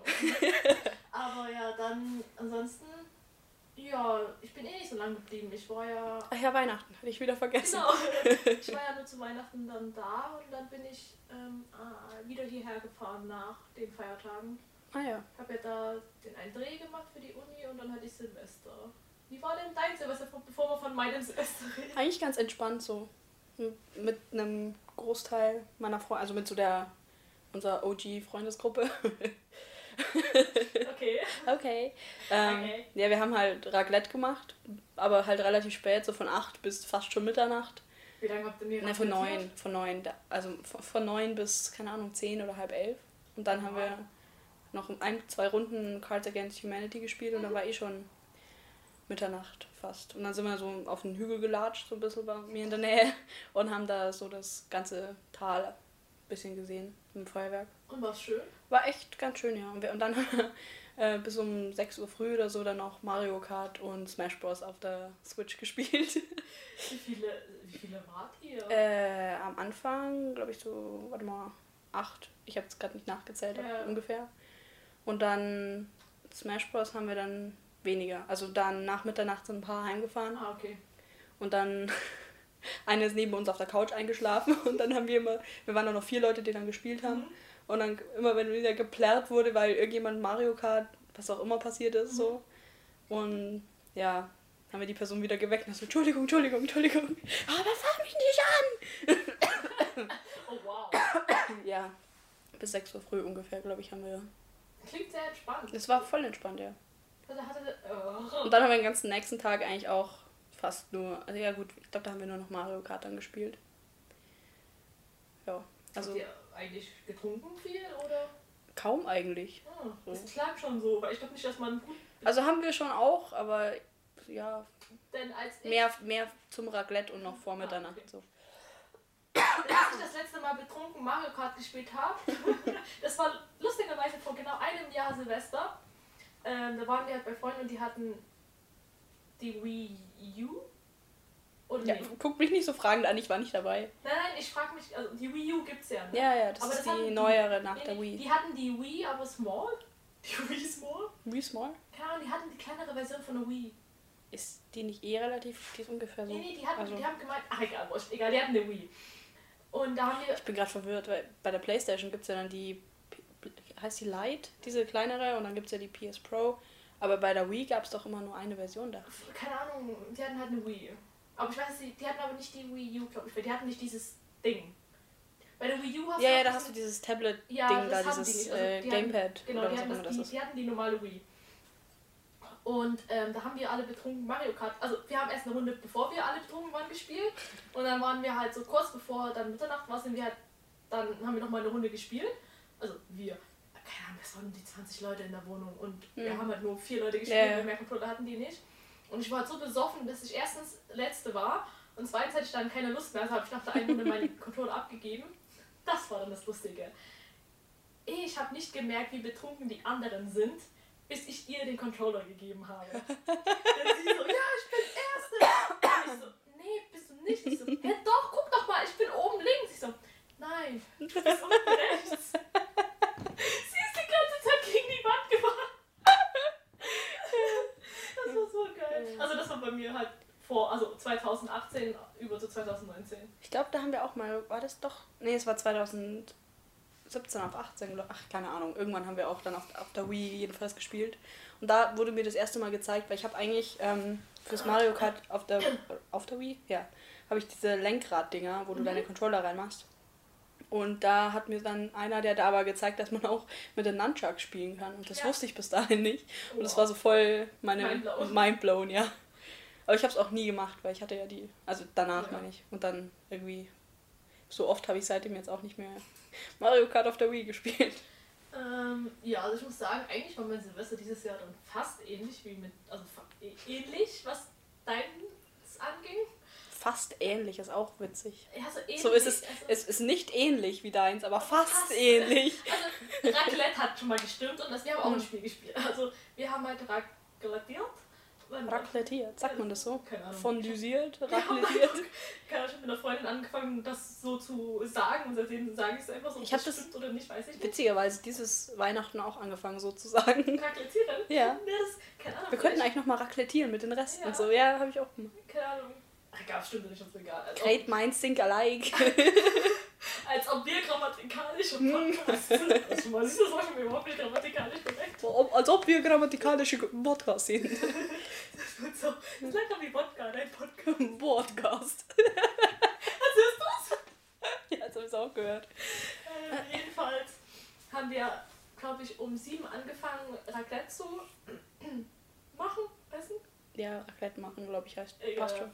[LAUGHS] Aber ja, dann ansonsten, ja, ich bin eh nicht so lange geblieben. Ich war ja. Ach ja, Weihnachten, hatte ich wieder vergessen. Genau. [LAUGHS] Ich war ja nur zu Weihnachten dann da und dann bin ich ähm, ah, wieder hierher gefahren nach den Feiertagen. Ah ja. Ich habe ja da den einen Dreh gemacht für die Uni und dann hatte ich Silvester. Wie war denn dein Silvester, bevor wir von meinem Silvester reden? Eigentlich ganz entspannt so. Mit einem Großteil meiner Freunde, also mit so der, unserer OG-Freundesgruppe. [LAUGHS] [LAUGHS] Okay. okay. Ähm, Okay. Ja, wir haben halt Raclette gemacht, aber halt relativ spät, so von 8 bis fast schon Mitternacht. Wie lange habt ihr mir Ne, von rasiert? 9, von 9, also von- von 9 bis, keine Ahnung, 10 oder halb 11. Und dann haben wir noch ein, zwei Runden Cards Against Humanity gespielt und dann war eh schon Mitternacht fast. Und dann sind wir so auf den Hügel gelatscht, so ein bisschen bei mir in der Nähe und haben da so das ganze Tal ein bisschen gesehen mit dem Feuerwerk. Und war's schön? War echt ganz schön, ja. Und, wir, und dann [LAUGHS] äh, bis um 6 Uhr früh oder so dann noch Mario Kart und Smash Bros. auf der Switch [LAUGHS] gespielt. Wie viele, wie viele wart ihr? äh, am Anfang, glaube ich, so, warte mal, acht. Ich habe es gerade nicht nachgezählt, Ja. ungefähr. Und dann Smash Bros. haben wir dann weniger. Also dann nach Mitternacht sind ein paar heimgefahren. ah, okay. Und dann [LAUGHS] [LAUGHS] eine ist neben uns auf der Couch eingeschlafen [LAUGHS] und dann haben wir immer, wir waren dann noch vier Leute, die dann gespielt haben. Mhm. Und dann immer, wenn wieder geplärrt wurde, weil irgendjemand Mario Kart, was auch immer passiert ist, so. Und ja, haben wir die Person wieder geweckt und so, Entschuldigung, Entschuldigung, Entschuldigung. [LAUGHS] Aber fahr mich nicht an! Oh wow. [COUGHS] Ja, bis 6 Uhr früh ungefähr, glaube ich, haben wir. Klingt sehr entspannt. Es war voll entspannt, ja. Also oh. Und dann haben wir den ganzen nächsten Tag eigentlich auch fast nur, also ja gut, ich glaube, da haben wir nur noch Mario Kart dann gespielt. Ja, also Habt ihr eigentlich getrunken viel oder? kaum eigentlich. Ah, das klang schon so, weil ich glaube nicht, dass man gut. Also haben wir schon auch, aber ja, Denn als mehr, mehr zum Raclette und noch vor Mitternacht. So. als ich das letzte Mal betrunken Mario Kart gespielt habe, [LAUGHS] das war lustigerweise vor genau einem Jahr Silvester. Ähm, da waren wir halt bei Freunden und die hatten die Wii U. Oder Ja, nee? guck mich nicht so fragend an, ich war nicht dabei. Nein, nein, ich frage mich, also die Wii U gibt's ja. Ne? Ja, ja, das Aber ist das die die- neuere nach Nee, der Wii. Die hatten die Wii, aber small. [LAUGHS] Die Wii small? Wii Small? Keine Ahnung, die hatten die kleinere Version von der Wii. Ist die nicht eh relativ, die ist ungefähr so. Nee, nee, die, hatten, also, die haben gemeint, ach egal, wurscht, egal, die hatten eine Wii. Und da haben wir, ich bin gerade verwirrt, weil bei der Playstation gibt es ja dann die, heißt die Lite, diese kleinere, und dann gibt es ja die PS Pro. Aber bei der Wii gab es doch immer nur eine Version da. keine Ahnung, die hatten halt eine Wii. Aber ich weiß nicht, die hatten aber nicht die Wii U, glaube ich, weil die hatten nicht dieses Ding. Bei der Wii U hast Ja, du ja, da hast du dieses Tablet-Ding Ja, da, dieses die nicht. Also, äh, die hatten- Gamepad Genau, oder die was auch hatten, das, das die, ist. die hatten die normale Wii. Und ähm, da haben wir alle betrunken Mario Kart. Also wir haben erst eine Runde, bevor wir alle betrunken waren, gespielt. Und dann waren wir halt so kurz bevor dann Mitternacht war, sind wir halt, dann haben wir nochmal eine Runde gespielt. Also wir, keine Ahnung, es waren die 20 Leute in der Wohnung und wir Mhm. haben halt nur vier Leute gespielt, Ja, mehr Controller hatten die nicht. Und ich war halt so besoffen, dass ich erstens letzte war und zweitens hatte ich dann keine Lust mehr, also habe ich nach der einen Runde meinen Controller abgegeben. Das war dann das Lustige. Ich habe nicht gemerkt, wie betrunken die anderen sind, bis ich ihr den Controller gegeben habe. [LAUGHS] Dann sie so, ja, ich bin Erste. Und ich so, nee, bist du nicht. Ich so, ja doch, guck doch mal, ich bin oben links. Ich so, nein, du bist unten rechts. Sie ist die ganze Zeit gegen die Wand gefahren. Das war so geil. Also das war bei mir halt vor, also 2018 über zu 2019. Ich glaube, da haben wir auch mal, war das doch? Nee, es war 2017 auf 18, glaub- ach, keine Ahnung. Irgendwann haben wir auch dann auf, auf der Wii jedenfalls gespielt. Und da wurde mir das erste Mal gezeigt, weil ich habe eigentlich ähm, fürs Mario Kart auf der, auf der Wii, ja, habe ich diese Lenkrad-Dinger, wo du Mhm. deine Controller reinmachst. Und da hat mir dann einer, der da war, gezeigt, dass man auch mit den Nunchucks spielen kann. Und das Ja. wusste ich bis dahin nicht. Und das Wow. war so voll meine Mindblown. Mindblown, ja. Aber ich habe es auch nie gemacht, weil ich hatte ja die, also danach Ja. meine ich. Und dann irgendwie, so oft habe ich seitdem jetzt auch nicht mehr Mario Kart auf der Wii gespielt. Ähm, ja, also ich muss sagen, eigentlich war mein Silvester dieses Jahr dann fast ähnlich wie mit, also ähnlich, was deins anging. Fast ähnlich, ist auch witzig. Ja, so ähnlich. So ist es, also, es ist nicht ähnlich wie deins, aber fast, fast. ähnlich. [LAUGHS] also Raclette hat schon mal gestimmt und das, wir haben auch ein Hm. Spiel gespielt. Also wir haben halt raclettiert. Raclettiert, sagt man das so? Keine Ahnung. Fondüsiert, raclettiert. Keine Ahnung, ich habe mit einer Freundin angefangen, das so zu sagen und seitdem sage ich es einfach so, ob Ich das das- stimmt oder nicht, weiß ich nicht. Witzigerweise dieses Weihnachten auch angefangen so zu sagen. Raclettieren? Ja. das, keine Ahnung. Wir könnten eigentlich nochmal raclettieren mit den Resten. Ja. So, ja, habe ich auch gemacht. Keine Ahnung. Ach, egal, stimmt nicht, ist egal. Als ob, Great minds think alike. [LAUGHS] als ob wir grammatikalisch und Podcast sind. Also, man sieht das auch schon überhaupt nicht grammatikalisch korrekt. Als ob wir grammatikalische Podcast sind. [LAUGHS] Das wird so, das ist lecker wie Wodka, dein Podcast. [LAUGHS] Podcast. Was ist das? Ja, das habe ich auch gehört. Äh, jedenfalls haben wir, glaube ich, um sieben angefangen, Raclette zu [CLEARS THROAT] machen, essen. Ja, Raclette machen, glaube ich, heißt. Egal. Passt schon.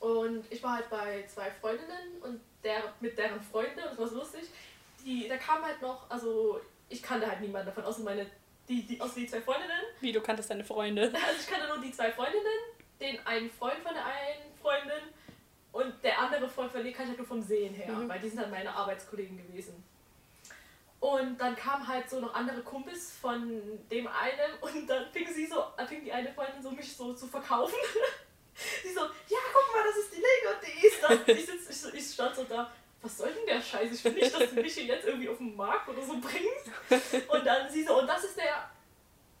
Und ich war halt bei zwei Freundinnen und der, mit deren Freunde, und das war so lustig, die, da kam halt noch, also ich kannte halt niemanden davon, außer meine, die, die, außer die zwei Freundinnen. Wie, du kanntest deine Freunde. [LAUGHS] Also ich kannte nur die zwei Freundinnen, den einen Freund von der einen Freundin und der andere Freund von ihr kannte ich halt nur vom Sehen her, Mhm. weil die sind halt meine Arbeitskollegen gewesen. Und dann kamen halt so noch andere Kumpels von dem einen und dann fing sie so, fing die eine Freundin so mich so zu verkaufen. [LAUGHS] sie so, ja guck mal, das ist die Lego und die ist das. Ich, sitz, ich, so, ich stand so da, was soll denn der Scheiß? Ich will nicht, dass du mich hier jetzt irgendwie auf den Markt oder so bringst. Und dann sie so, und das ist der,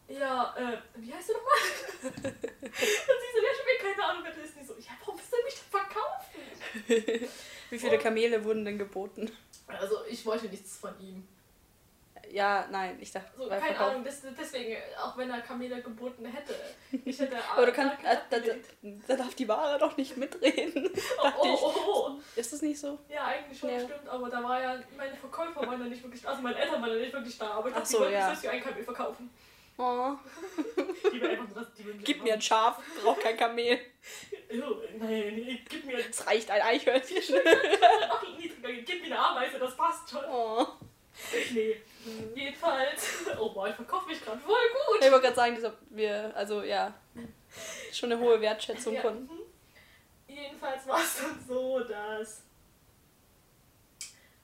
ja, äh, wie heißt du nochmal? und sie so, ja, ich habe keine Ahnung, wer das ist. Und so, ja, warum willst du mich denn verkaufen? Wie viele Kamele wurden denn geboten? Also ich wollte nichts von ihm. Ja, nein, ich dachte, So, keine Ahnung, des- deswegen, auch wenn er Kamele geboten hätte, ich hätte [LAUGHS] Aber du kannst, da, äh, da, da, da darf die Ware doch nicht mitreden. [LAUGHS] oh, oh, oh, oh. Ist das nicht so? Ja, eigentlich schon, Ja. stimmt, aber da war ja, meine Verkäufer waren ja nicht wirklich da, also meine Eltern waren ja nicht wirklich da, aber ich Ach dachte, so, [LAUGHS] die wollten ja. ein Kamel verkaufen. Oh, Die will einfach das, die will gib mir ein Schaf, brauch kein Kamel. Oh, nein, gib mir Es reicht ein Eichhörnchen. gib mir eine Ameise, das passt schon. Oh. Nee, jedenfalls, [LAUGHS] oh boah, ich verkaufe mich gerade voll gut. Ich wollte gerade sagen, dass wir, also ja, schon eine hohe Wertschätzung Ja, von. mhm. Jedenfalls war es dann so, dass.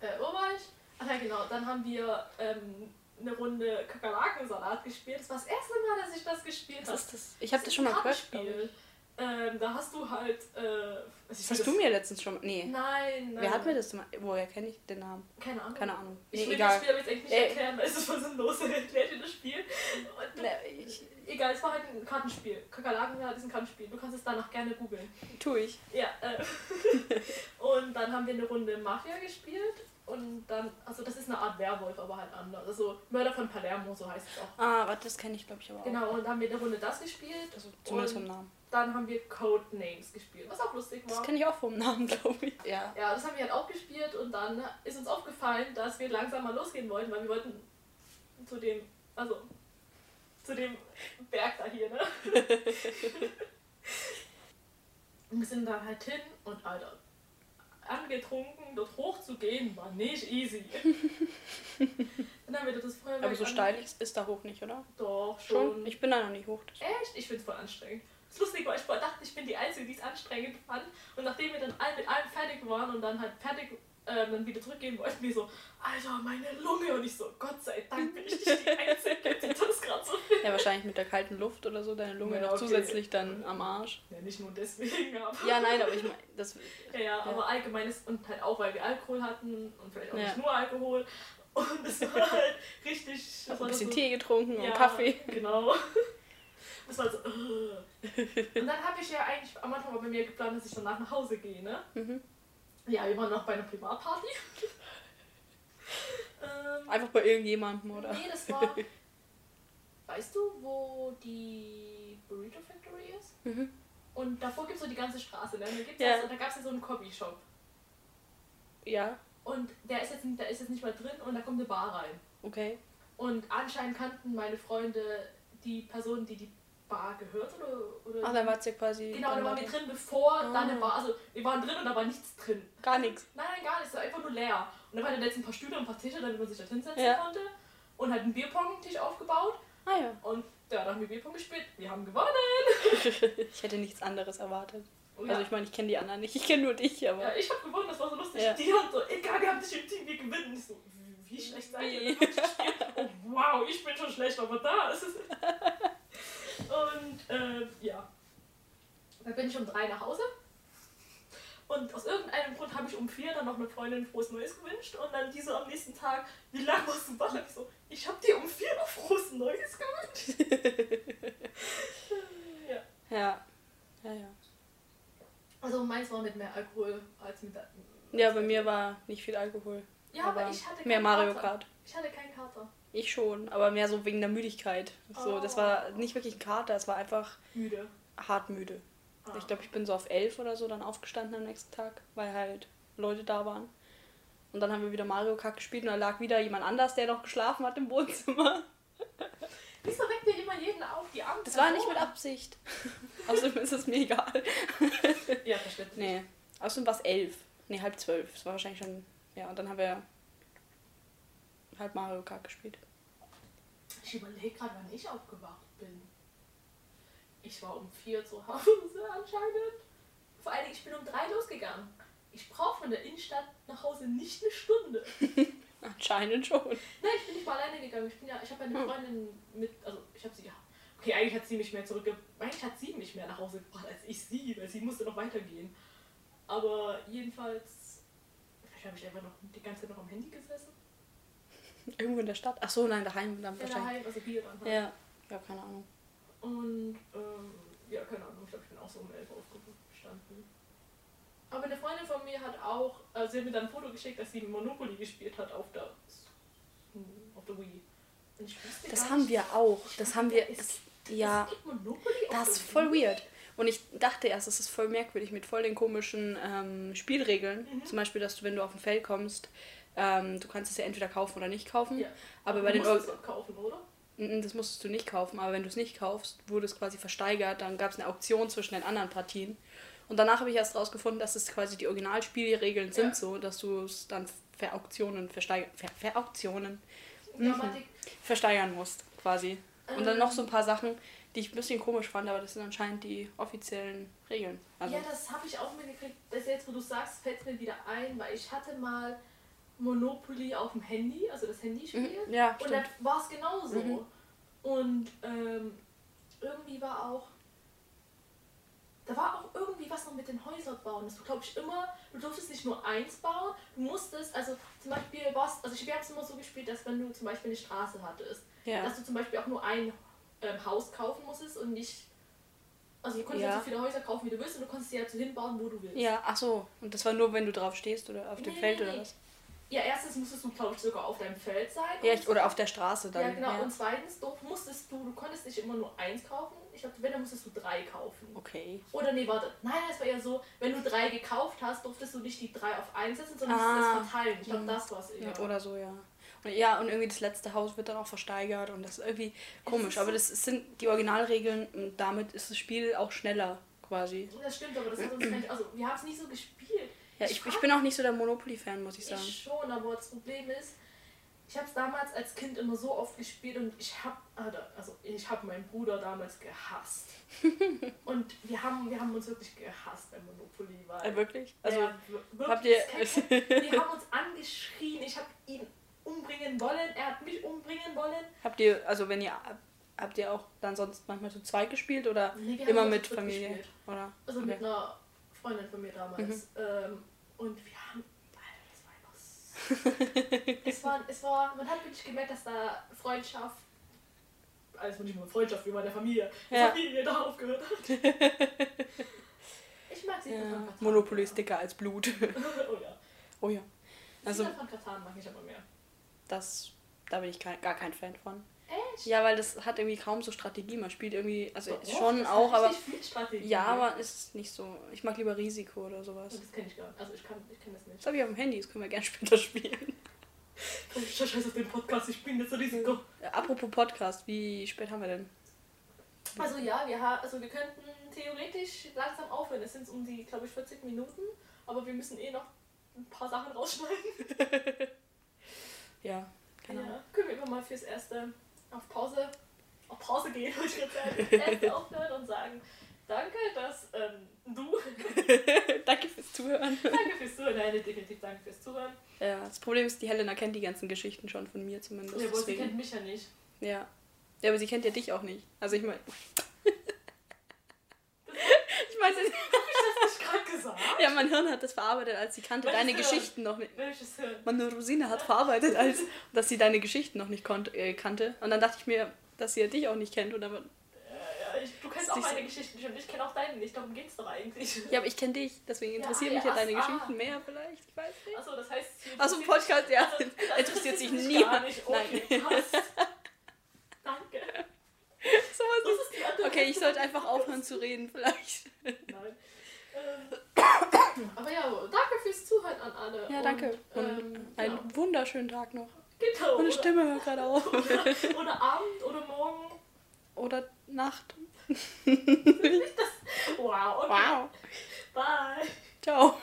Äh, wo war ich? Ach ja, genau. Dann haben wir ähm, eine Runde Kakerlakensalat gespielt. Das war das erste Mal, dass ich das gespielt habe. Das? Ich habe das schon mal gehört. Ich. Ähm, da hast du halt. Äh, also ich Das hast du mir letztens schon. Nee. Nein, nein. Wer hat mir das mal. Woher kenne ich den Namen? Keine Ahnung. Keine Ahnung. Ich Nee, will egal. das Spiel aber jetzt echt nicht Äh. erklären, weil es ist voll sinnlos. [LAUGHS] Erklärt dir das Spiel. Und, Ne, ich, egal, es war halt ein Kartenspiel. Kakerlakensalat ist ein Kartenspiel. Du kannst es danach gerne googeln. tu ich. Ja, äh. [LAUGHS] und dann haben wir eine Runde Mafia gespielt und dann, also das ist eine Art Werwolf, aber halt anders. Also Mörder von Palermo, so heißt es auch. Ah, warte, das kenne ich glaube ich aber auch. Genau, und dann haben wir eine Runde das gespielt. Also zumindest vom Namen. dann haben wir Codenames gespielt, was auch lustig Das war. kenne ich auch vom Namen, [LAUGHS] glaube ich. Ja. Ja, das haben wir halt auch gespielt und dann ist uns aufgefallen, dass wir langsam mal losgehen wollten, weil wir wollten zu dem, also zu dem Berg da hier, ne? und [LAUGHS] [LAUGHS] wir sind dann halt hin und Alter, angetrunken, dort hochzugehen, war nicht easy. [LAUGHS] dann haben wir das Feuerwerk Aber so steil ist, da hoch nicht, oder? Doch, Schon? schon. Ich bin da noch nicht hoch. Echt? Ich find's voll anstrengend. Das Lustige war, ich dachte, ich bin die Einzige, die es anstrengend fand. Und nachdem wir dann mit allem fertig waren und dann halt fertig ähm, dann wieder zurückgehen wollten, wir so, Alter, meine Lunge. Und ich so, Gott sei Dank bin ich nicht die Einzige, die das [LAUGHS] gerade so. Ja, wahrscheinlich mit der kalten Luft oder so, deine Lunge Ja, noch okay. zusätzlich dann am Arsch. Ja, nicht nur deswegen, aber. Ja, nein, aber ich meine, das. [LAUGHS] Ja, ja, aber allgemein ist, und halt auch, weil wir Alkohol hatten und vielleicht auch Ja. nicht nur Alkohol. Und es war halt richtig. das Ein bisschen so, Tee getrunken und Ja, Kaffee. Genau. Das war so. äh. Und dann habe ich ja eigentlich am Anfang bei mir geplant, dass ich danach nach Hause gehe, ne? Mhm. Ja, wir waren noch bei einer Privatparty. [LAUGHS] ähm, Einfach bei irgendjemandem, oder? nee, das war. [LAUGHS] Weißt du, wo die Burrito Factory ist? Mhm. Und davor gibt es so die ganze Straße, ne? Da, Ja. ja. da gab es ja so einen Copyshop. Ja, Und der ist, jetzt, nicht- der ist jetzt nicht mehr drin und da kommt eine Bar rein. okay. Und anscheinend kannten meine Freunde die Person, die die Bar gehört oder. oder Ach, dann war es ja quasi. Genau, da dann waren wir drin, bevor Ah. da eine Bar. Also, wir waren drin und da war nichts drin. Gar nichts. Nein, nein, gar nicht. Es war einfach nur leer. Und da waren jetzt ein paar Stühle und ein paar Tische, damit man sich da hinsetzen Ja. konnte. Und halt einen Bierpong-Tisch aufgebaut. Ah ja. Und ja, da haben wir Bierpong gespielt. Wir haben gewonnen. [LAUGHS] Ich hätte nichts anderes erwartet. Und Also ja, ich meine, ich kenne die anderen nicht. Ich kenne nur dich, aber. ja, ich habe gewonnen, das war so lustig. Ja. Die haben so, egal, wir haben dich im Team, wir gewinnen. Ich so, wie, schlecht seid ihr? Oh, wow, ich bin schon schlecht, aber da ist es. [LAUGHS] Und äh, ja, dann bin ich um drei nach Hause. Und aus irgendeinem Grund habe ich um vier dann noch eine Freundin frohes Neues gewünscht. Und dann die so am nächsten Tag, wie lange warst du wach? Ich so, ich habe dir um vier noch frohes Neues gewünscht. [LAUGHS] ja. Ja. Ja, ja. Also meins war mit mehr Alkohol als mit. Ja, bei mir war nicht viel Alkohol. Ja, aber, ich hatte mehr Mario. Kart. Ich hatte keinen Kater. Ich schon, aber mehr so wegen der Müdigkeit. So, das war Oh. nicht wirklich ein Kater, es war einfach Müde. hart müde. Ah. Ich glaube, ich bin so auf elf oder so dann aufgestanden am nächsten Tag, weil halt Leute da waren. Und dann haben wir wieder Mario Kart gespielt und da lag wieder jemand anders, der noch geschlafen hat im Wohnzimmer. [LAUGHS] Wieso weckt ihr immer jeden auf die Angst? Das war nicht mit Absicht. [LAUGHS] Außerdem ist es mir egal. Ja, verständlich. Nee. Außerdem war es elf. Nee, halb zwölf. Das war wahrscheinlich schon. Ja, und dann haben wir halt Mario Kart gespielt. Ich überlege gerade, wann ich aufgewacht bin. Ich war um vier zu Hause anscheinend. Vor allen Dingen, ich bin um drei losgegangen. Ich brauche von der Innenstadt nach Hause nicht eine Stunde. [LAUGHS] Anscheinend schon. Nein, ich bin nicht mal alleine gegangen. Ich bin ja, ich habe eine Hm. Freundin mit, also ich habe sie gehabt. Okay, eigentlich hat sie mich mehr zurückge... Eigentlich hat sie mich mehr nach Hause gebracht als ich sie, weil sie musste noch weitergehen. Aber jedenfalls... Vielleicht habe ich einfach noch die ganze Zeit noch am Handy gesessen. Irgendwo in der Stadt. Ach so, nein, daheim dann Ja, wahrscheinlich. daheim, also hier dann halt. Ja. Ja, keine Ahnung. Und, ähm, ja, keine Ahnung, ich glaube, ich bin auch so um 11 Uhr aufgestanden. Aber eine Freundin von mir hat auch, also sie hat mir dann ein Foto geschickt, dass sie Monopoly gespielt hat auf der, auf der Wii. Das haben nicht, wir auch. Das haben wir. es- ja, das ist voll weird. Und ich dachte erst, das ist voll merkwürdig mit voll den komischen ähm, Spielregeln. Mhm. Zum Beispiel, dass du, wenn du auf ein Feld kommst, ähm, du kannst es ja entweder kaufen oder nicht kaufen. Ja. Aber Du bei den musst Or es doch kaufen, oder? Mm, Das musstest du nicht kaufen, aber wenn du es nicht kaufst, wurde es quasi versteigert. Dann gab es eine Auktion zwischen den anderen Partien. Und danach habe ich erst rausgefunden, dass es quasi die Originalspielregeln sind Ja. so, dass du es dann verauktionen, versteigern, ver, verauktionen, Grammatik. versteigern musst, quasi. Und dann noch so ein Ähm. paar Sachen, die ich ein bisschen komisch fand, aber das sind anscheinend die offiziellen Regeln. Also, Ja, das habe ich auch mitgekriegt. Das jetzt, wo du sagst, fällt mir wieder ein, weil ich hatte mal Monopoly auf dem Handy, also das Handyspiel. Mhm, ja, Und da war es genauso. Mhm. Und ähm, irgendwie war auch. Da war auch irgendwie was noch mit den Häusern bauen. Das glaube ich immer, du durftest nicht nur eins bauen, du musstest, also zum Beispiel war's, also wir haben es immer so gespielt, dass wenn du zum Beispiel eine Straße hattest, ja. dass du zum Beispiel auch nur ein ähm, Haus kaufen musstest und nicht. Also du konntest Ja. ja. so viele Häuser kaufen, wie du willst und du konntest sie ja so hinbauen, wo du willst. ja, ach so. Und das war nur, wenn du drauf stehst oder auf dem Nee, Feld nee, oder nee. was? Ja, erstens musstest du, glaube ich, sogar auf deinem Feld sein. Ja, ich, oder auf der Straße dann. ja, genau. Ja. Und zweitens du musstest du, du konntest nicht immer nur eins kaufen. Ich glaube, wenn, dann musstest du drei kaufen. Okay. Oder nee, warte. Nein, es war ja so, wenn du drei gekauft hast, durftest du nicht die drei auf eins setzen, sondern Ah. musstest es verteilen. Ich glaube, das war's eher. Ja, oder so, ja. Und, ja, und irgendwie das letzte Haus wird dann auch versteigert und das ist irgendwie komisch. ist Aber das sind die Originalregeln und damit ist das Spiel auch schneller quasi. Das stimmt, aber das hat uns nicht, also wir haben es nicht so gespielt. Ja, ich, ich bin auch nicht so der Monopoly-Fan, muss ich sagen. Ich schon, aber das Problem ist, ich habe es damals als Kind immer so oft gespielt und ich habe, also ich habe meinen Bruder damals gehasst. [LAUGHS] und wir haben, wir haben uns wirklich gehasst bei Monopoly, weil Äh, wirklich? Also, wir- habt ihr- [LAUGHS] wir haben uns angeschrien, ich habe ihn umbringen wollen, er hat mich umbringen wollen. habt ihr, also wenn ihr, habt ihr auch dann sonst manchmal zu zweit gespielt oder Nee, immer mit Familie? gespielt. Oder? Also Okay. mit einer Freundin von mir damals. Mhm. Ähm, und wir haben. Alter, das war einfach. es, war, es war. Man hat wirklich gemerkt, dass da Freundschaft. Also nicht nur Freundschaft wie meine Familie. Ja. Familie da aufgehört hat. ich mag sie Ja, von Katan. Monopoly ist dicker als Blut. [LAUGHS] oh ja. oh ja. Also, Also, von Katan mag ich aber mehr. das, da bin ich gar kein Fan von. Ja, weil das hat irgendwie kaum so Strategie. Man spielt irgendwie, also Doch, schon auch, aber viel Strategie. ja, aber ist nicht so. Ich mag lieber Risiko oder sowas. Das kenne ich gar nicht. Also ich kann, ich kenn das nicht. Das habe ich auf dem Handy, das können wir gerne [LAUGHS] später spielen. Oh, Scheiße auf den Podcast, ich bin jetzt so Risiko. Äh, apropos Podcast, wie spät haben wir denn? Also ja, wir, ha also wir könnten theoretisch langsam aufhören. Es sind um die, glaube ich, 40 Minuten, aber wir müssen eh noch ein paar Sachen rausschneiden. [LAUGHS] Ja, keine Ahnung. Ja, können wir immer mal fürs Erste auf Pause, auf Pause gehen, [LAUGHS] würde ich jetzt sagen, aufhören und sagen, danke, dass ähm, du, [LAUGHS] Danke fürs Zuhören. danke fürs Zuhören, nein, definitiv danke fürs Zuhören. Ja, das Problem ist, die Helena kennt die ganzen Geschichten schon von mir zumindest. Ja, aber sie kennt mich ja nicht. Ja. Ja, aber sie kennt ja dich auch nicht. Also ich meine. [LAUGHS] ich meine, Hab ich das nicht gerade gesagt? ja, mein Hirn hat das verarbeitet, als sie kannte Welches deine Hirn? Geschichten noch nicht. Welches Hirn? Meine Rosine hat verarbeitet, als [LAUGHS] dass sie deine Geschichten noch nicht konnt, äh, kannte. Und dann dachte ich mir, dass sie ja dich auch nicht kennt. Und ja, ich, du kennst auch meine Geschichten nicht und ich kenne auch deine nicht, darum geht's doch eigentlich. ja, aber ich kenne dich, deswegen interessieren Ja, mich ja ja, deine ach, Geschichten ah. mehr vielleicht. Ich weiß nicht. Achso, das heißt. Achso, interessiert- Podcast, ja. Also, das interessiert sich niemand. Okay, Nein. [LAUGHS] Danke. So was ist- ist Okay, ich sollte einfach aufhören zu reden, vielleicht. Nein. Ähm, aber ja, danke fürs Zuhören an alle. Ja, danke. Und, Und ähm, einen genau. wunderschönen Tag noch. genau. Meine Stimme hört gerade auf. Oder, [LAUGHS] oder Abend oder Morgen. Oder Nacht. [LAUGHS] Wow, okay. Wow. Bye. Ciao.